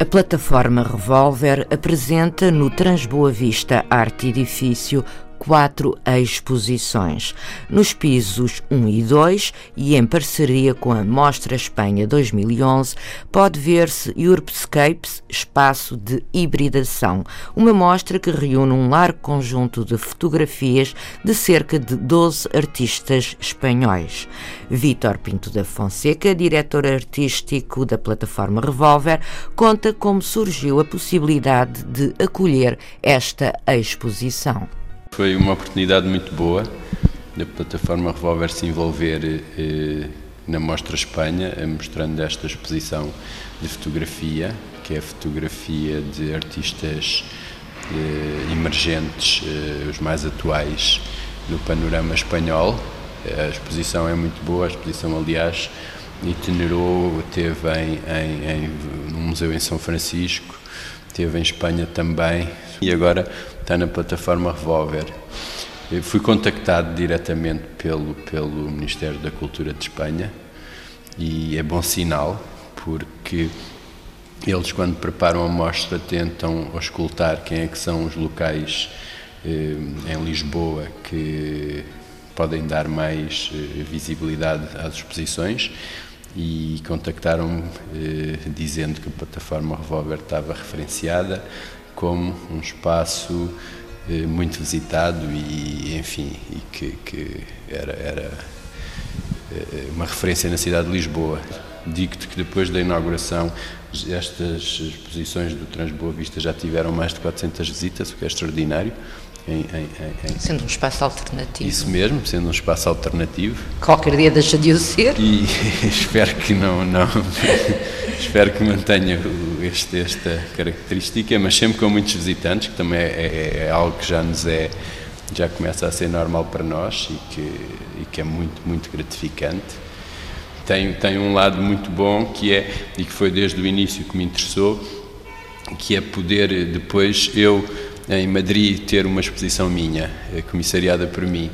A plataforma Revolver apresenta no Transboa Vista Arte Edifício quatro exposições, nos pisos 1 e 2 e em parceria com a Mostra Espanha 2011, pode ver-se Urbscapes, espaço de hibridação, uma mostra que reúne um largo conjunto de fotografias de cerca de 12 artistas espanhóis. Vítor Pinto da Fonseca, diretor artístico da plataforma Revolver, conta como surgiu a possibilidade de acolher esta exposição. Foi uma oportunidade muito boa da plataforma Revolver se envolver eh, na Mostra Espanha, eh, mostrando esta exposição de fotografia, que é fotografia de artistas eh, emergentes, eh, os mais atuais no panorama espanhol. A exposição é muito boa, a exposição, aliás, itinerou, teve em, em, em, no Museu em São Francisco, teve em Espanha também e agora está na plataforma Revolver. Eu fui contactado diretamente pelo, pelo Ministério da Cultura de Espanha e é bom sinal porque eles quando preparam a mostra tentam auscultar quem é que são os locais eh, em Lisboa que podem dar mais eh, visibilidade às exposições e contactaram-me eh, dizendo que a plataforma Revolver estava referenciada como um espaço eh, muito visitado e, enfim, e que, que era, era eh, uma referência na cidade de Lisboa. Digo-te que depois da inauguração estas exposições do Transboa Vista já tiveram mais de 400 visitas, o que é extraordinário. Em, em, em, sendo um espaço alternativo. Isso mesmo, sendo um espaço alternativo. Qualquer dia deixa de o ser. E espero que não, não espero que mantenha este, esta característica, mas sempre com muitos visitantes, que também é, é, é, algo que já nos é, já começa a ser normal para nós e que, e que é muito, muito gratificante. Tem, tem um lado muito bom que é, e que foi desde o início que me interessou, que é poder depois eu em Madrid ter uma exposição minha, comissariada por mim.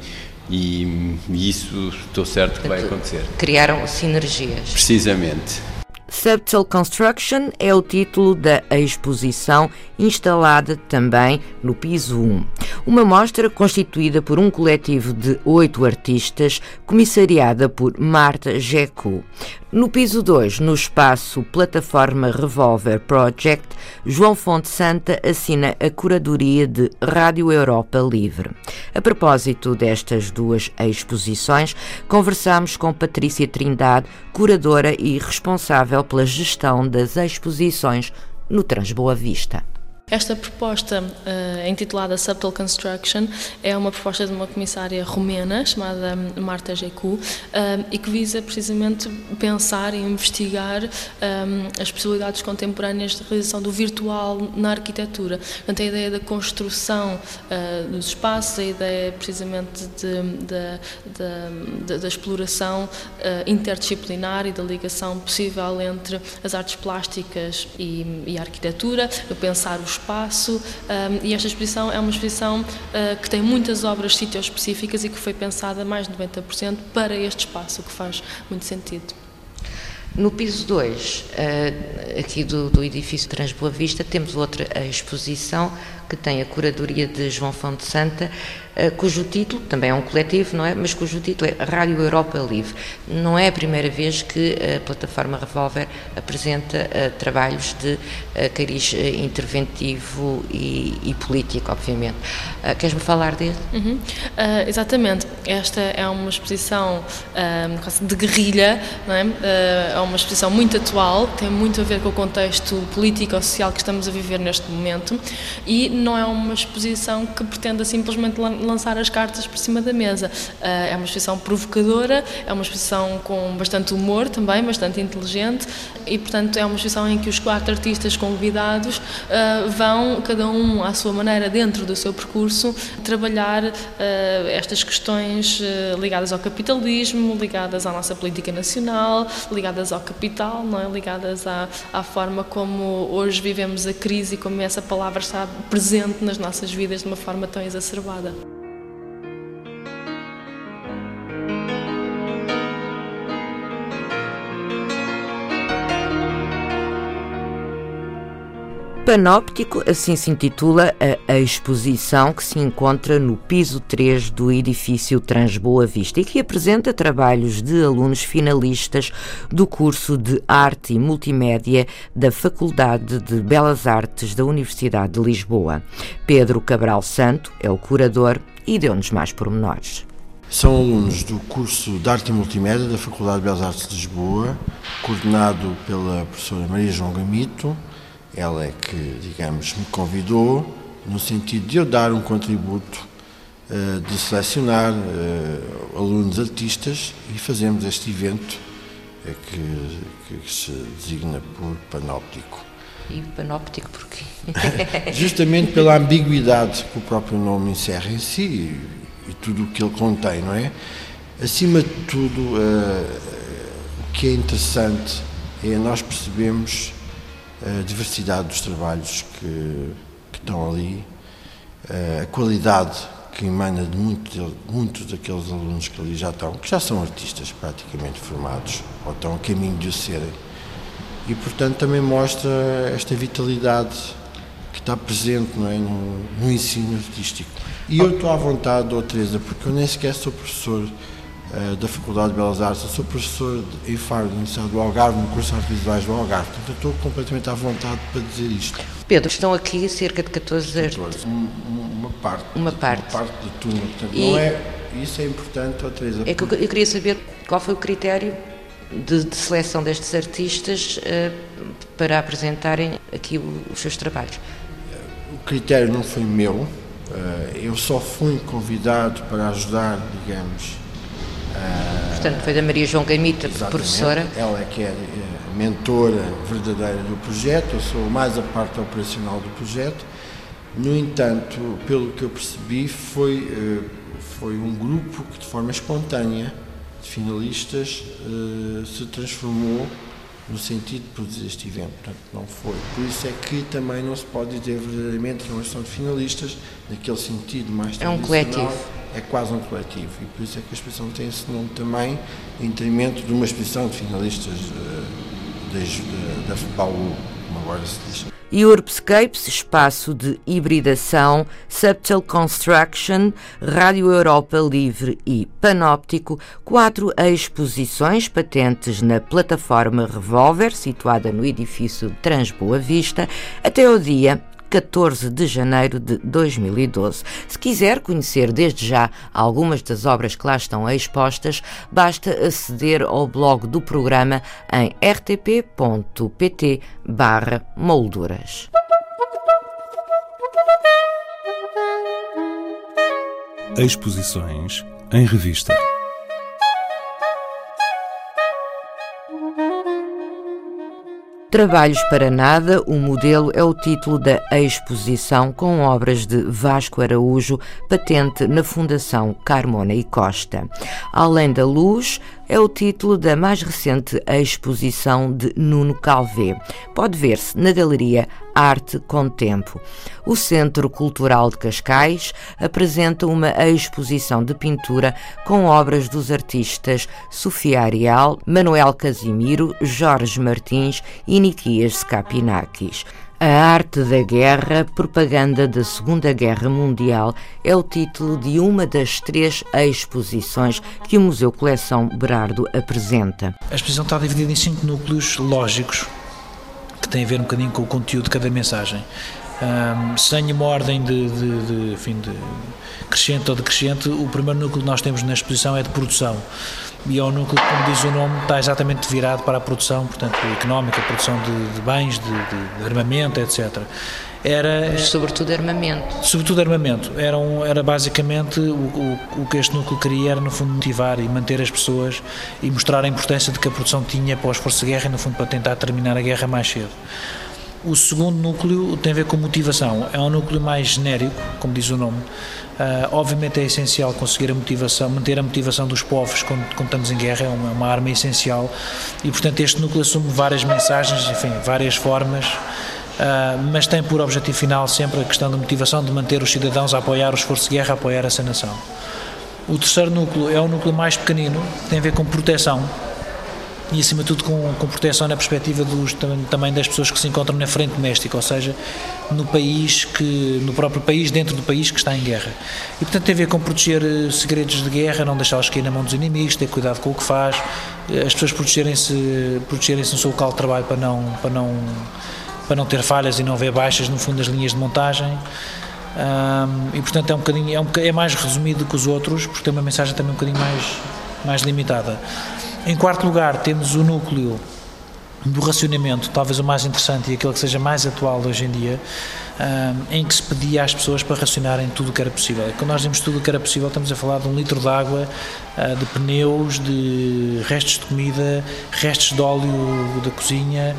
E, e isso estou certo que vai acontecer. Criaram sinergias. Precisamente. Subtle Construction é o título da exposição instalada também no piso 1. Uma mostra constituída por um coletivo de oito artistas, comissariada por Marta Jecu. No piso 2, no espaço Plataforma Revolver Project, João Fonte Santa assina a curadoria de Rádio Europa Livre. A propósito destas duas exposições, conversamos com Patrícia Trindade, curadora e responsável pela gestão das exposições no Transboa Vista. Esta proposta, uh, intitulada Subtle Construction, é uma proposta de uma comissária romena chamada Marta Jecu uh, e que visa precisamente pensar e investigar um, eh, as possibilidades contemporâneas de realização do virtual na arquitetura. Portanto, a ideia da construção uh, dos espaços, a ideia precisamente da exploração interdisciplinar e da ligação possível entre as artes plásticas e, e a arquitetura, pensar os espaço um, e esta exposição é uma exposição uh, que tem muitas obras sítio-específicas e que foi pensada mais de 90% para este espaço, o que faz muito sentido. No piso 2, uh, aqui do, do edifício Transboa Vista, temos outra exposição que tem a curadoria de João Fonte Santa, eh, cujo título, também é um coletivo, não é? Mas cujo título é Rádio Europa Livre. Não é a primeira vez que a plataforma Revolver apresenta uh, trabalhos de cariz interventivo e, e, político, obviamente. Queres-me falar dele? Uhum. exatamente. Esta é uma exposição de guerrilha, não é? é uma exposição muito atual, tem muito a ver com o contexto político-social que estamos a viver neste momento e não é uma exposição que pretenda simplesmente lançar as cartas por cima da mesa. Uh, é uma exposição provocadora, é uma exposição com bastante humor também, bastante inteligente e, portanto, é uma exposição em que os quatro artistas convidados uh, vão, cada um à sua maneira, dentro do seu percurso, trabalhar uh, estas questões ligadas ao capitalismo, ligadas à nossa política nacional, ligadas ao capital, não é? ligadas à, à forma como hoje vivemos a crise e como essa palavra está presente nas nossas vidas de uma forma tão exacerbada. Panóptico, assim se intitula a exposição que se encontra no piso 3 do edifício Transboa Vista e que apresenta trabalhos de alunos finalistas do curso de Arte e Multimédia da Faculdade de Belas Artes da Universidade de Lisboa. Pedro Cabral Santo é o curador e deu-nos mais pormenores. São alunos do curso de Arte e Multimédia da Faculdade de Belas Artes de Lisboa, coordenado pela professora Maria João Gamito ela é que, digamos, me convidou no sentido de eu dar um contributo uh, de selecionar uh, alunos artistas e fazermos este evento uh, que, que, se designa por panóptico. E panóptico porquê? Justamente pela ambiguidade que o próprio nome encerra em si e, e tudo o que ele contém, não é? Acima de tudo, o que é interessante é nós percebemos a diversidade dos trabalhos que, que estão ali, a qualidade que emana de muitos, muitos daqueles alunos que ali já estão, que já são artistas praticamente formados, ou estão a caminho de o serem. E, portanto, também mostra esta vitalidade que está presente não é, no, no ensino artístico. E eu estou à vontade, oh, Teresa, porque eu nem sequer sou professor uh, da Faculdade de Belas Artes. Eu sou professor em Faro, da Universidade do Algarve, no curso de Artes Visuais do Algarve. Portanto, eu estou completamente à vontade para dizer isto. Pedro, estão aqui cerca de 14 artistas. Um, uma parte. Uma parte. Uma parte da turma. Portanto, e... não é, isso é importante, oh, Teresa. É que eu, eu queria saber qual foi o critério de, de seleção destes artistas uh, para apresentarem aqui os seus trabalhos. O critério não foi meu, uh, eu só fui convidado para ajudar, digamos, Portanto, foi da Maria João Gamita, professora. Ela é que é mentora verdadeira do projeto, eu sou mais a parte operacional do projeto. No entanto, pelo que eu percebi, foi, eh, foi um grupo que de forma espontânea, de finalistas, eh, se transformou no sentido de produzir este evento. Portanto, não foi. Por isso é que também não se pode dizer verdadeiramente que é uma questão de finalistas, naquele sentido mais É um coletivo é quase um coletivo e por isso é que a exposição tem esse nome também, em detrimento de uma exposição de finalistas uh, da se diz. Europescapes, espaço de hibridação, Subtle Construction, Rádio Europa Livre e Panóptico, quatro exposições patentes na plataforma Revolver, situada no edifício Transboa Vista, até o dia 14 de janeiro de 2012. Se quiser conhecer desde já algumas das obras que lá estão expostas, basta aceder ao blog do programa em rtp.pt molduras. Exposições em revista. Trabalhos para Nada, o modelo é o título da exposição com obras de Vasco Araújo, patente na Fundação Carmona e Costa. Além da luz, é o título da mais recente exposição de Nuno Calvé. Pode ver-se na Galeria Arte com Tempo. O Centro Cultural de Cascais apresenta uma exposição de pintura com obras dos artistas Sofia Arial, Manuel Casimiro, Jorge Martins e Nikias Skapinakis. A Arte da Guerra, Propaganda da Segunda Guerra Mundial é o título de uma das três exposições que o Museu Coleção Berardo apresenta. A exposição está dividida em cinco núcleos lógicos que têm a ver um bocadinho com o conteúdo de cada mensagem. Um, sem uma ordem de, de, de, enfim, de crescente ou decrescente, o primeiro núcleo que nós temos na exposição é de produção. E um núcleo como diz o nome, está exatamente virado para a produção, portanto, económica, produção de, de bens, de, de, de, armamento, etc. Era, Mas sobretudo armamento. Sobretudo armamento. Era, um, era basicamente o, o, o, que este núcleo queria era, no fundo, motivar e manter as pessoas e mostrar a importância de que a produção tinha para os forças de guerra e, no fundo, para tentar terminar a guerra mais cedo. O segundo núcleo tem a ver com motivação. É um núcleo mais genérico, como diz o nome. Uh, obviamente é essencial conseguir a motivação, manter a motivação dos povos quando, quando estamos em guerra, é uma, uma, arma essencial. E, portanto, este núcleo assume várias mensagens, enfim, várias formas. Uh, mas tem por objetivo final sempre a questão da motivação de manter os cidadãos a apoiar os esforços de guerra, a apoiar essa nação. O terceiro núcleo é o núcleo mais pequenino, tem a ver com proteção, e acima de tudo com, com proteção na perspectiva dos, também das pessoas que se encontram na frente doméstica, ou seja, no país que no próprio país dentro do país que está em guerra. E portanto tem a ver com proteger eh, segredos de guerra, não deixá-los cair na mão dos inimigos, ter cuidado com o que faz, eh, as pessoas protegerem-se protegerem-se no seu local de trabalho para não para não para não ter falhas e não haver baixas no fundo das linhas de montagem. Um, e portanto é um bocadinho é, um, é mais resumido que os outros porque tem uma mensagem também um bocadinho mais mais limitada em quarto lugar, temos o núcleo do racionamento, talvez o mais interessante e aquele que seja mais atual hoje em dia, em que se pedia às pessoas para racionarem tudo o que era possível. Quando nós dizemos tudo o que era possível, estamos a falar de um litro de água, ah, de pneus, de restos de comida, restos de óleo da cozinha,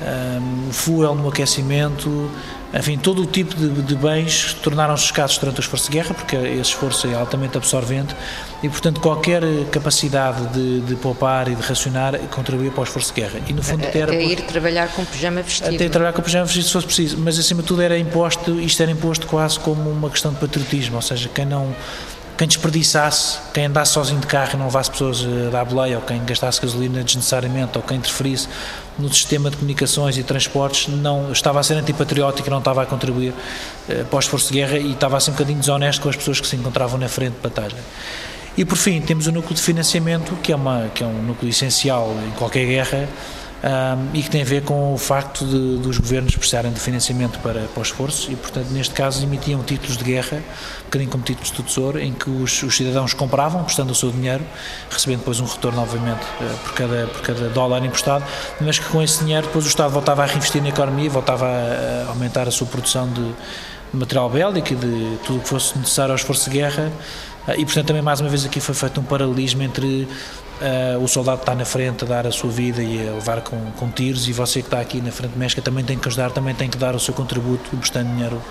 um, fuel no aquecimento, enfim, todo o tipo de, de bens tornaram-se escassos durante o esforço de guerra, porque esse esforço é altamente absorvente e, portanto, qualquer capacidade de, de poupar e de racionar contribuía para o esforço de guerra. E, no fundo, até, até ir trabalhar com pijama vestido. Até ir trabalhar com pijama vestido, se fosse preciso, mas, acima de tudo, era imposto, isto era imposto quase como uma questão de patriotismo, ou seja, quem não quem desperdiçasse, quem andasse sozinho de carro e não levasse pessoas a dar boleia, ou quem gastasse gasolina desnecessariamente, ou quem interferisse no sistema de comunicações e transportes, não estava a ser antipatriótico, não estava a contribuir eh, para o esforço de guerra e estava a ser um bocadinho desonesto com as pessoas que se encontravam na frente de batalha. E por fim, temos o núcleo de financiamento, que é, uma, que é um núcleo essencial em qualquer guerra, um, e que tem a ver com o facto de, dos governos precisarem de financiamento para, para esforço e, portanto, neste caso emitiam títulos de guerra, um bocadinho como títulos de tesouro, em que os, os, cidadãos compravam, prestando o seu dinheiro, recebendo depois um retorno, obviamente, uh, por, cada, por cada dólar emprestado, mas que com esse dinheiro depois o Estado voltava a reinvestir na economia, voltava a aumentar a sua produção de, de material bélico e de tudo o que fosse necessário ao esforço de guerra. Uh, e, portanto, também mais uma vez aqui foi feito um paralelismo entre Uh, o soldado está na frente a dar a sua vida e a levar com, com tiros e você que está aqui na frente México também tem que ajudar, também tem que dar o seu contributo, prestando dinheiro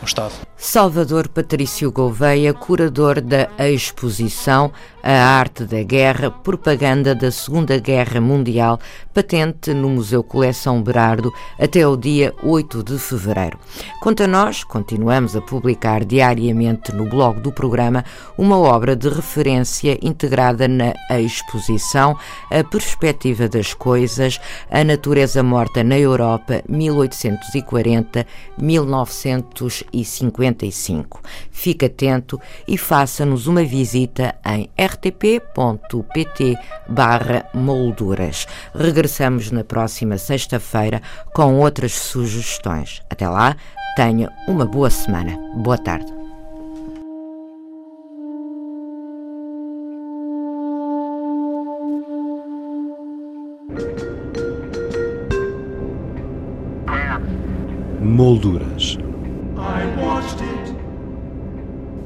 ao Estado. Salvador Patrício Gouveia, curador da exposição A Arte da Guerra, Propaganda da Segunda Guerra Mundial, patente no Museu Coleção Berardo até o dia 8 de fevereiro. Quanto a nós, continuamos a publicar diariamente no blog do programa uma obra de referência integrada na exposição A Perspectiva das Coisas, A Natureza Morta na Europa, 1840-1950 55. Fique atento e faça-nos uma visita em rtp.pt barra molduras. Regressamos na próxima sexta-feira com outras sugestões. Até lá, tenha uma boa semana. Boa tarde. Molduras